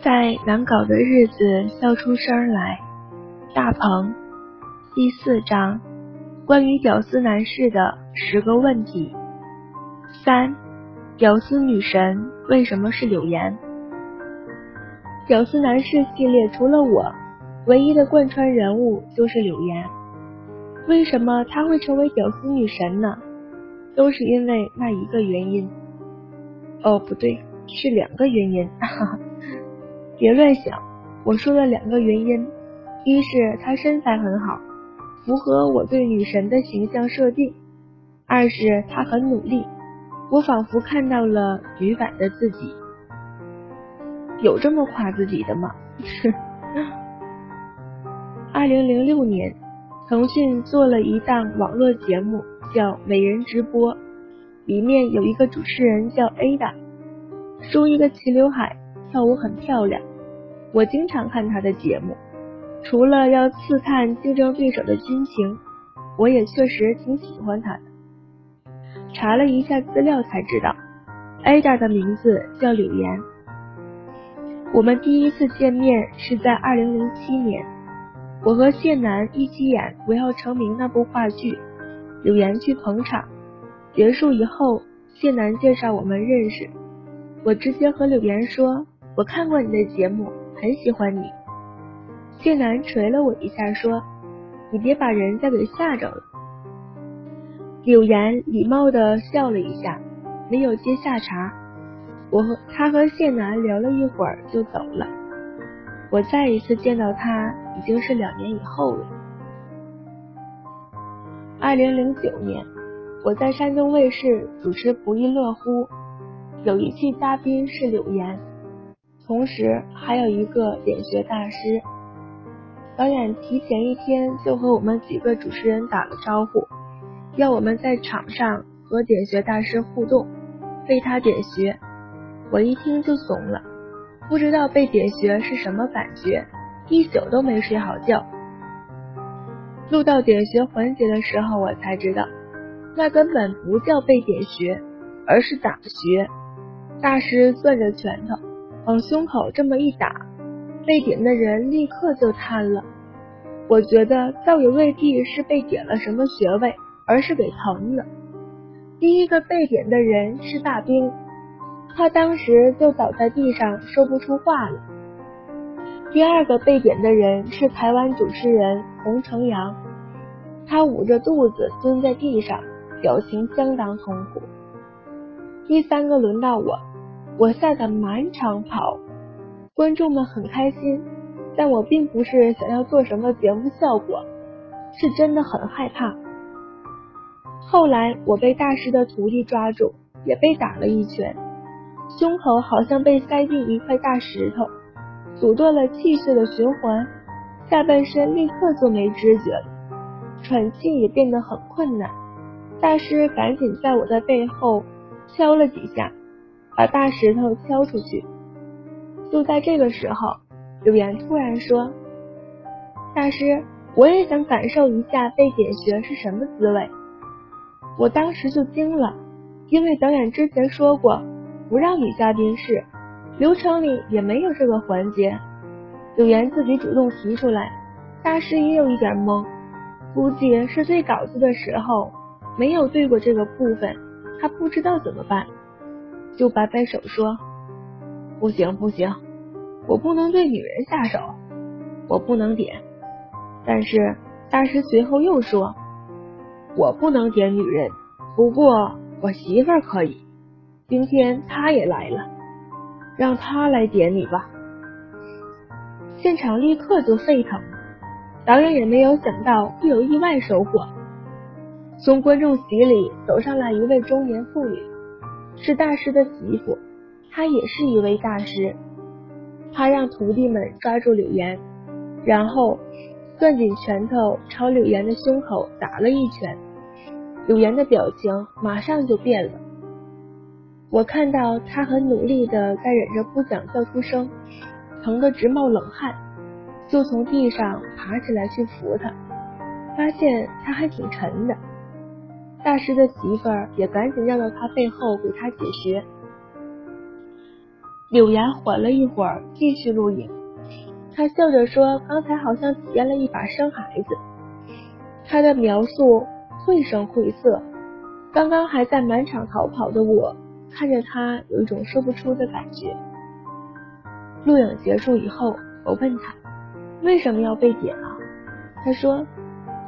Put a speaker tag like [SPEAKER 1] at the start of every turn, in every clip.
[SPEAKER 1] 在难搞的日子笑出声来。大鹏，第四章，关于屌丝男士的十个问题。三，屌丝女神为什么是柳岩？屌丝男士系列除了我，唯一的贯穿人物就是柳岩。为什么她会成为屌丝女神呢？都是因为那一个原因。哦，不对，是两个原因。哈哈。别乱想，我说了两个原因：一是她身材很好，符合我对女神的形象设定；二是她很努力，我仿佛看到了女版的自己。有这么夸自己的吗？二零零六年，腾讯做了一档网络节目，叫《美人直播》，里面有一个主持人叫 Ada，梳一个齐刘海，跳舞很漂亮。我经常看他的节目，除了要刺探竞争对手的军情，我也确实挺喜欢他的。查了一下资料才知道，Ada 的名字叫柳岩。我们第一次见面是在二零零七年，我和谢楠一起演《我要成名》那部话剧，柳岩去捧场。结束以后，谢楠介绍我们认识，我直接和柳岩说：“我看过你的节目。”很喜欢你，谢楠捶了我一下，说：“你别把人家给吓着了。”柳岩礼貌的笑了一下，没有接下茬。我和他和谢楠聊了一会儿就走了。我再一次见到他已经是两年以后了。二零零九年，我在山东卫视主持《不亦乐乎》，有一期嘉宾是柳岩。同时还有一个点穴大师，导演提前一天就和我们几个主持人打了招呼，要我们在场上和点穴大师互动，为他点穴。我一听就怂了，不知道被点穴是什么感觉，一宿都没睡好觉。录到点穴环节的时候，我才知道，那根本不叫被点穴，而是打穴。大师攥着拳头。往胸口这么一打，被点的人立刻就瘫了。我觉得倒也未必是被点了什么穴位，而是给疼了。第一个被点的人是大兵，他当时就倒在地上说不出话了。第二个被点的人是台湾主持人洪承阳，他捂着肚子蹲在地上，表情相当痛苦。第三个轮到我。我吓得满场跑，观众们很开心，但我并不是想要做什么节目效果，是真的很害怕。后来我被大师的徒弟抓住，也被打了一拳，胸口好像被塞进一块大石头，阻断了气血的循环，下半身立刻就没知觉了，喘气也变得很困难。大师赶紧在我的背后敲了几下。把大石头敲出去。就在这个时候，柳岩突然说：“大师，我也想感受一下被点穴是什么滋味。”我当时就惊了，因为导演之前说过不让女嘉宾试，流程里也没有这个环节。柳岩自己主动提出来，大师也有一点懵，估计是对稿子的时候没有对过这个部分，他不知道怎么办。就摆摆手说：“不行不行，我不能对女人下手，我不能点。”但是大师随后又说：“我不能点女人，不过我媳妇儿可以。今天她也来了，让她来点你吧。”现场立刻就沸腾，导演也没有想到会有意外收获。从观众席里走上来一位中年妇女。是大师的媳妇，她也是一位大师。他让徒弟们抓住柳岩，然后攥紧拳头朝柳岩的胸口打了一拳。柳岩的表情马上就变了。我看到他很努力的在忍着不想叫出声，疼得直冒冷汗，就从地上爬起来去扶他，发现他还挺沉的。大师的媳妇儿也赶紧绕到他背后给他解穴。柳岩缓了一会儿，继续录影。他笑着说：“刚才好像体验了一把生孩子。”他的描述绘声绘色。刚刚还在满场逃跑的我，看着他有一种说不出的感觉。录影结束以后，我问他为什么要被剪啊？他说：“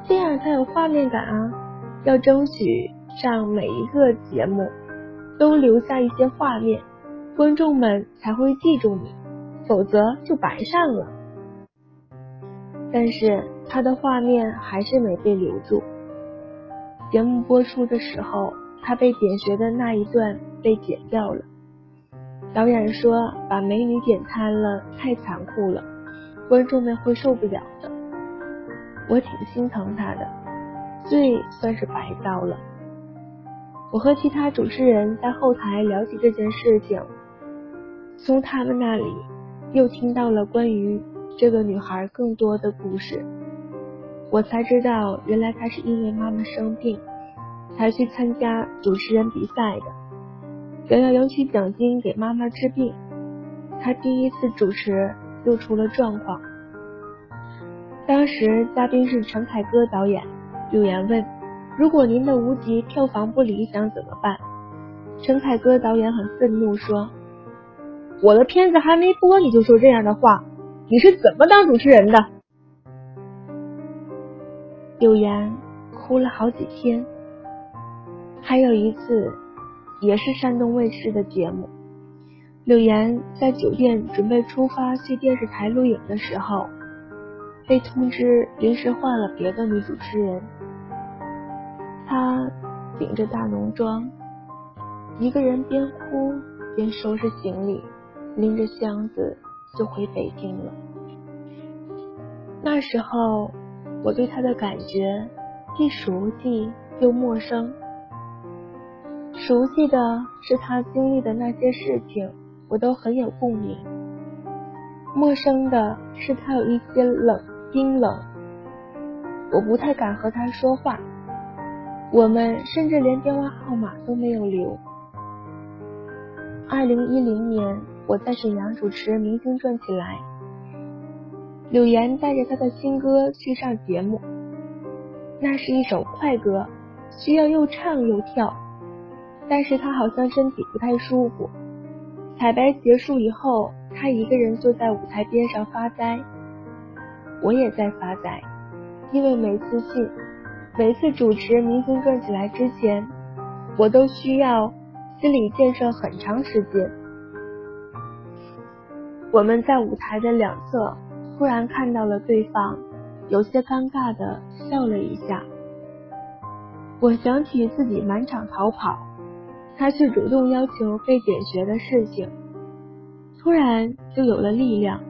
[SPEAKER 1] 这样才有画面感啊，要争取上每一个节目都留下一些画面。”观众们才会记住你，否则就白上了。但是他的画面还是没被留住。节目播出的时候，他被点穴的那一段被剪掉了。导演说把美女点瘫了太残酷了，观众们会受不了的。我挺心疼他的，罪算是白遭了。我和其他主持人在后台聊起这件事情。从他们那里又听到了关于这个女孩更多的故事，我才知道原来她是因为妈妈生病才去参加主持人比赛的，想要赢取奖金给妈妈治病。她第一次主持又出了状况。当时嘉宾是陈凯歌导演，柳岩问：“如果您的无极票房不理想怎么办？”陈凯歌导演很愤怒说。我的片子还没播你就说这样的话，你是怎么当主持人的？柳岩哭了好几天。还有一次，也是山东卫视的节目，柳岩在酒店准备出发去电视台录影的时候，被通知临时换了别的女主持人。她顶着大浓妆，一个人边哭边收拾行李。拎着箱子就回北京了。那时候我对他的感觉既熟悉又陌生。熟悉的是他经历的那些事情，我都很有共鸣；陌生的是他有一些冷冰冷，我不太敢和他说话。我们甚至连电话号码都没有留。二零一零年。我在沈阳主持《明星转起来》，柳岩带着她的新歌去上节目。那是一首快歌，需要又唱又跳，但是她好像身体不太舒服。彩排结束以后，她一个人坐在舞台边上发呆。我也在发呆，因为每次信，每次主持《明星转起来》之前，我都需要心理建设很长时间。我们在舞台的两侧，突然看到了对方，有些尴尬的笑了一下。我想起自己满场逃跑，他却主动要求被点穴的事情，突然就有了力量。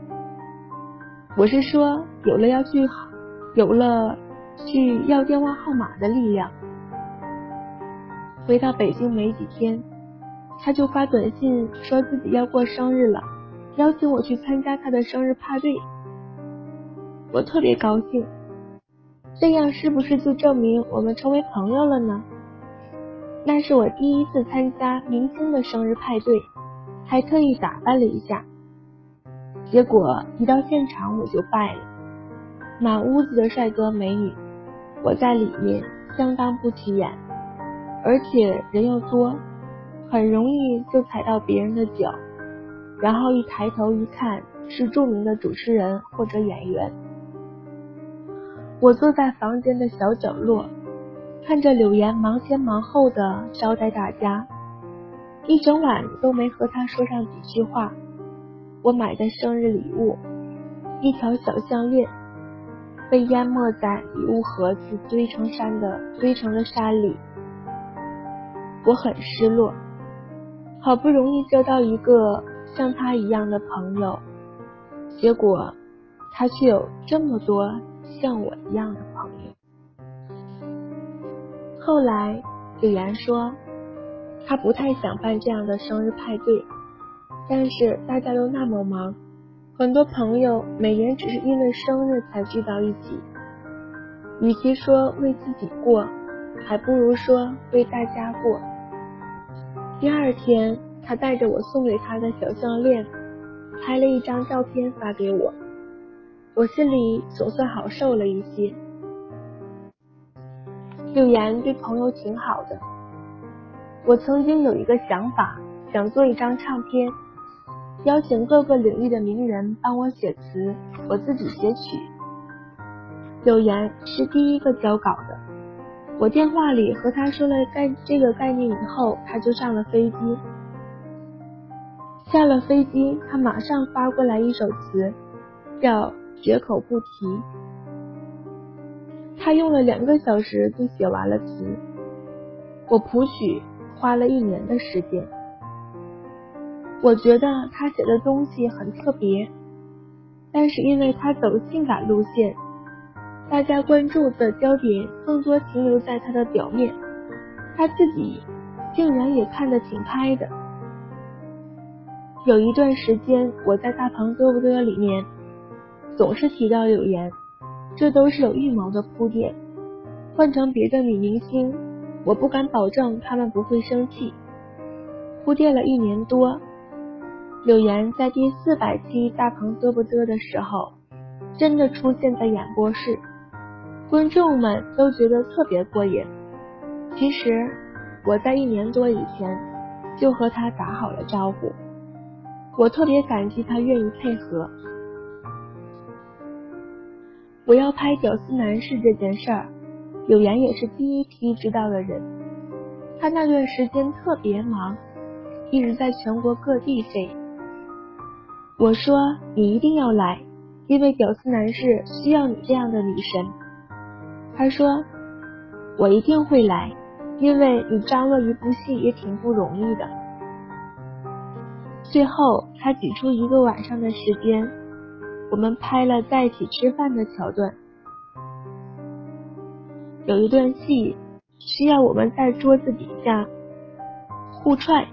[SPEAKER 1] 我是说，有了要去，有了去要电话号码的力量。回到北京没几天，他就发短信说自己要过生日了。邀请我去参加他的生日派对，我特别高兴。这样是不是就证明我们成为朋友了呢？那是我第一次参加明星的生日派对，还特意打扮了一下。结果一到现场我就败了，满屋子的帅哥美女，我在里面相当不起眼，而且人又多，很容易就踩到别人的脚。然后一抬头一看，是著名的主持人或者演员。我坐在房间的小角落，看着柳岩忙前忙后的招待大家，一整晚都没和他说上几句话。我买的生日礼物，一条小项链，被淹没在礼物盒子堆成山的堆成了山里。我很失落，好不容易交到一个。像他一样的朋友，结果他却有这么多像我一样的朋友。后来柳岩说，他不太想办这样的生日派对，但是大家都那么忙，很多朋友每年只是因为生日才聚到一起，与其说为自己过，还不如说为大家过。第二天。他带着我送给他的小项链，拍了一张照片发给我，我心里总算好受了一些。柳岩对朋友挺好的，我曾经有一个想法，想做一张唱片，邀请各个领域的名人帮我写词，我自己写曲。柳岩是第一个交稿的，我电话里和他说了概这个概念以后，他就上了飞机。下了飞机，他马上发过来一首词，叫《绝口不提》。他用了两个小时就写完了词，我谱曲花了一年的时间。我觉得他写的东西很特别，但是因为他走性感路线，大家关注的焦点更多停留在他的表面，他自己竟然也看得挺开的。有一段时间，我在大鹏嘚不嘚里面总是提到柳岩。这都是有预谋的铺垫，换成别的女明星，我不敢保证她们不会生气。铺垫了一年多，柳岩在第四百期大鹏嘚不嘚的时候，真的出现在演播室，观众们都觉得特别过瘾。其实我在一年多以前就和他打好了招呼，我特别感激他愿意配合。我要拍屌丝男士这件事儿，柳岩也是第一批知道的人。他那段时间特别忙，一直在全国各地飞。我说你一定要来，因为屌丝男士需要你这样的女神。他说我一定会来，因为你张罗一部戏也挺不容易的。最后他挤出一个晚上的时间。我们拍了在一起吃饭的桥段，有一段戏需要我们在桌子底下互踹，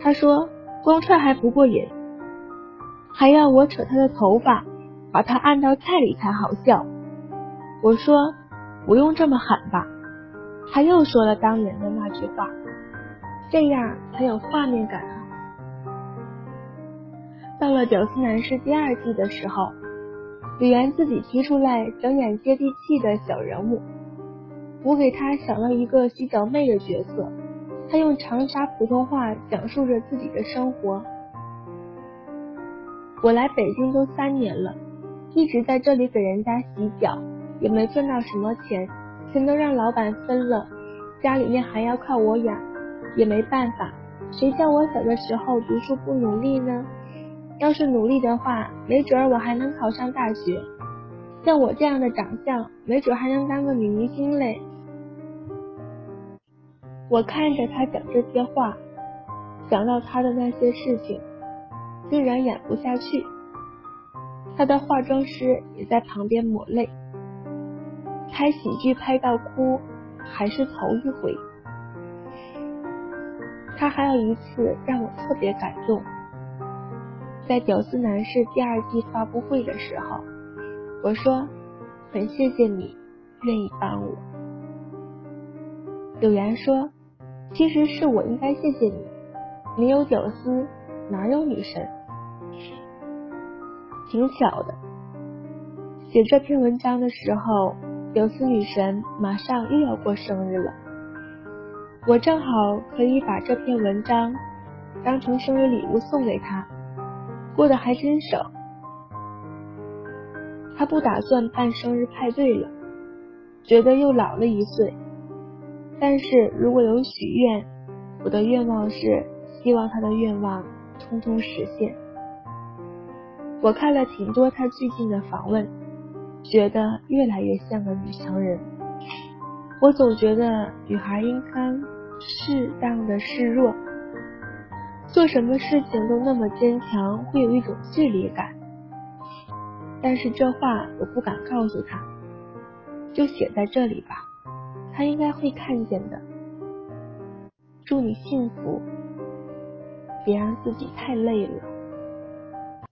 [SPEAKER 1] 他说光踹还不过瘾，还要我扯他的头发，把他按到菜里才好笑。我说不用这么狠吧，他又说了当年的那句话，这样才有画面感啊。到了《屌丝男士》第二季的时候，李媛自己提出来想演接地气的小人物，我给他想了一个洗脚妹的角色，他用长沙普通话讲述着自己的生活。我来北京都三年了，一直在这里给人家洗脚，也没赚到什么钱，钱都让老板分了，家里面还要靠我养，也没办法，谁叫我小的时候读书不努力呢？要是努力的话，没准儿我还能考上大学。像我这样的长相，没准还能当个女明星嘞。我看着他讲这些话，想到他的那些事情，竟然演不下去。他的化妆师也在旁边抹泪。拍喜剧拍到哭，还是头一回。他还有一次让我特别感动。在《屌丝男士》第二季发布会的时候，我说很谢谢你愿意帮我。柳岩说，其实是我应该谢谢你，没有屌丝哪有女神？挺巧的，写这篇文章的时候，屌丝女神马上又要过生日了，我正好可以把这篇文章当成生日礼物送给她。过得还真省，他不打算办生日派对了，觉得又老了一岁。但是如果有许愿，我的愿望是希望他的愿望通通实现。我看了挺多他最近的访问，觉得越来越像个女强人。我总觉得女孩应该适当的示弱。做什么事情都那么坚强，会有一种距离感。但是这话我不敢告诉他，就写在这里吧，他应该会看见的。祝你幸福，别让自己太累了。